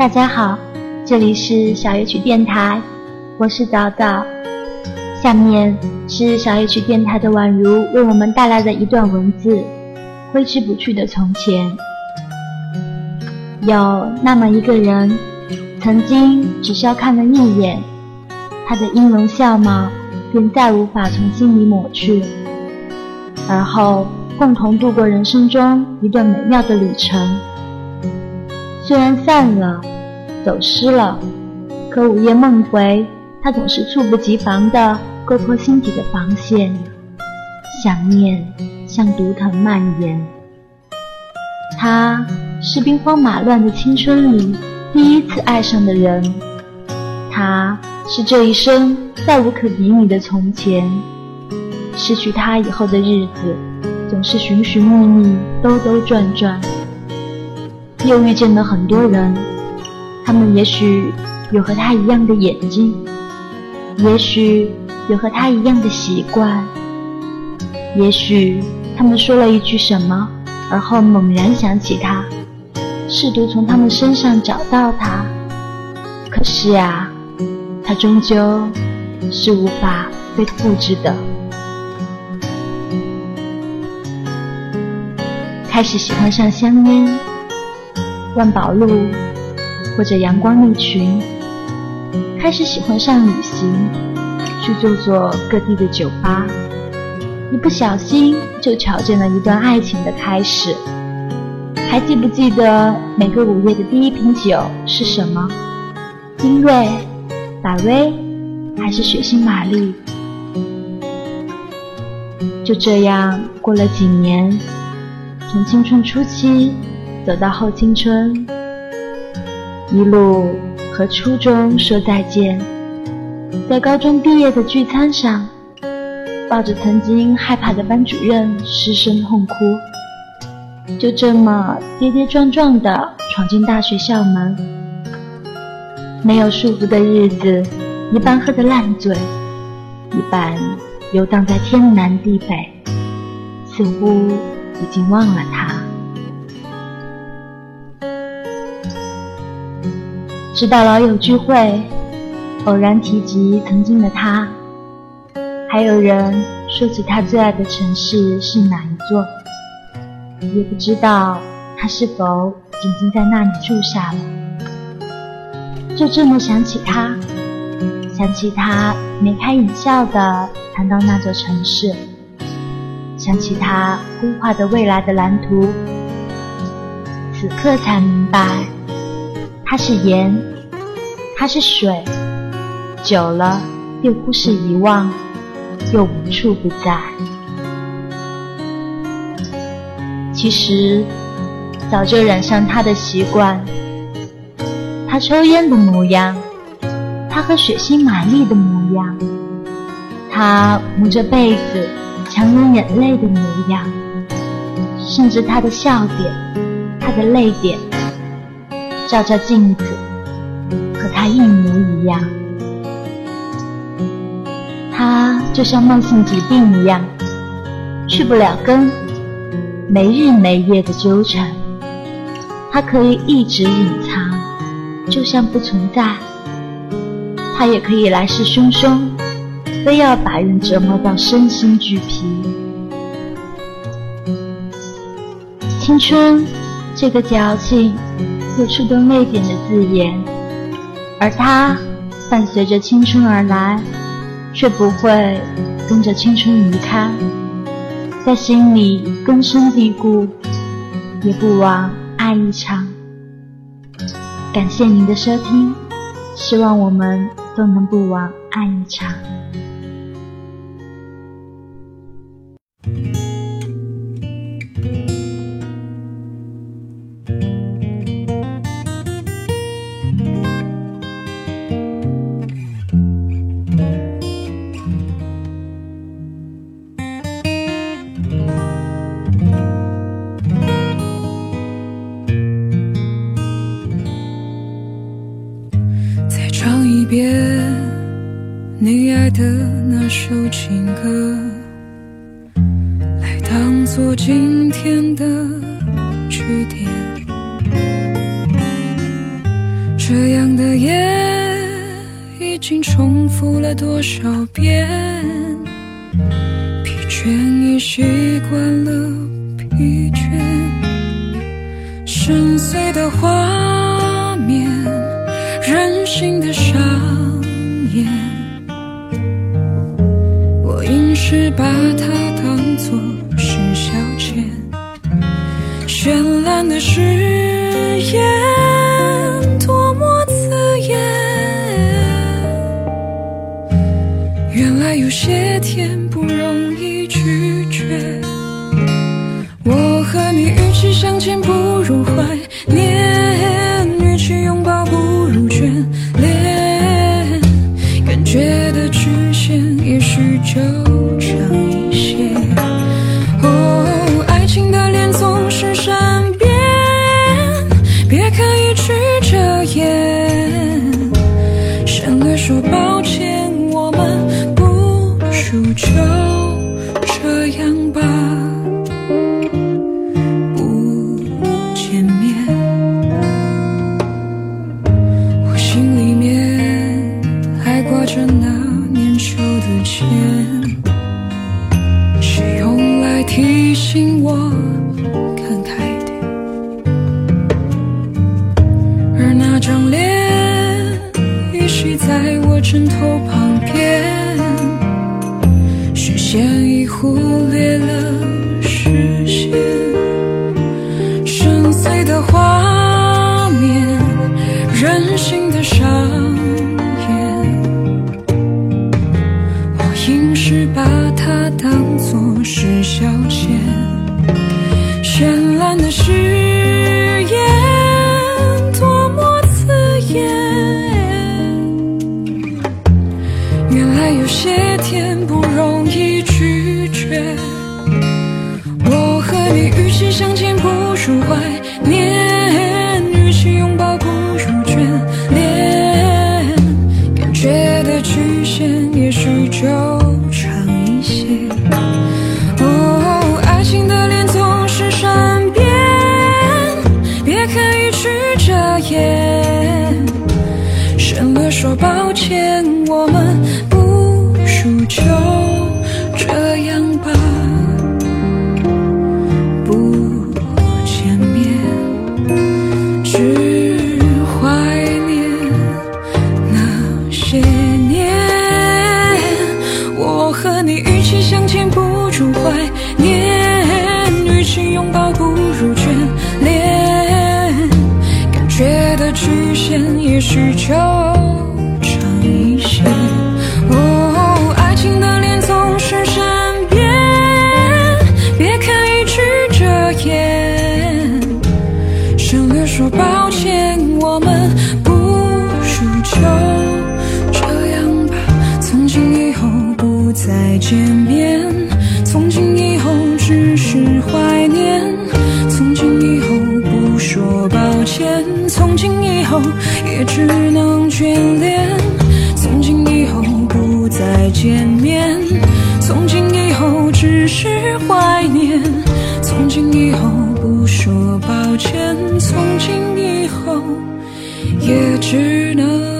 大家好，这里是小夜曲电台，我是早早。下面是小夜曲电台的宛如为我们带来的一段文字：挥之不去的从前。有那么一个人，曾经只需要看了一眼，他的音容笑貌便再无法从心里抹去，而后共同度过人生中一段美妙的旅程。虽然散了，走失了，可午夜梦回，他总是猝不及防地割破心底的防线，想念像毒藤蔓延。他。是兵荒马乱的青春里第一次爱上的人，他是这一生再无可比拟的从前。失去他以后的日子，总是寻寻觅觅，兜兜转转。又遇见了很多人，他们也许有和他一样的眼睛，也许有和他一样的习惯，也许他们说了一句什么，而后猛然想起他。试图从他们身上找到他，可是啊，他终究是无法被复制的。开始喜欢上香烟、万宝路或者阳光蜜群，开始喜欢上旅行，去坐坐各地的酒吧，一不小心就瞧见了一段爱情的开始。还记不记得每个午夜的第一瓶酒是什么？精锐、百威，还是血腥玛丽？就这样过了几年，从青春初期走到后青春，一路和初中说再见，在高中毕业的聚餐上，抱着曾经害怕的班主任失声痛哭。就这么跌跌撞撞地闯进大学校门，没有束缚的日子，一半喝得烂醉，一半游荡在天南地北，似乎已经忘了他。直到老友聚会，偶然提及曾经的他，还有人说起他最爱的城市是哪一座。也不知道他是否已经在那里住下了。就这么想起他，想起他眉开眼笑的谈到那座城市，想起他规划的未来的蓝图。此刻才明白，他是盐，他是水，久了又忽是遗忘，又无处不在。其实早就染上他的习惯，他抽烟的模样，他和血腥玛丽的模样，他捂着被子强忍眼泪的模样，甚至他的笑点，他的泪点，照照镜子，和他一模一样。他就像慢性疾病一样，去不了根。没日没夜的纠缠，他可以一直隐藏，就像不存在；他也可以来势汹汹，非要把人折磨到身心俱疲。青春，这个矫情又触动泪点的字眼，而他伴随着青春而来，却不会跟着青春离开。在心里根深蒂固，也不枉爱一场。感谢您的收听，希望我们都能不枉爱一场。再唱一遍你爱的那首情歌，来当作今天的句点。这样的夜已经重复了多少遍，疲倦已习惯了疲倦，深邃的画面，任性的上演，我硬是把它当作是消遣，绚烂的誓言多么刺眼，原来有些甜不容易拒绝。我和你与其相见不如怀就这样吧。不见面，我心里面还挂着那年秋的钱，是用来提醒我看开点。而那张脸依稀在我枕头旁画面，任性的上演，我硬是把它当作是消遣，绚烂的誓言多么刺眼，原来有些甜不容易拒绝。我和你与其相见不如怀就长一些。哦，爱情的脸总是善变，别刻意去遮掩，省略说抱歉，我们也许就抱歉，从今以后也只能眷恋，从今以后不再见面，从今以后只是怀念，从今以后不说抱歉，从今以后也只能。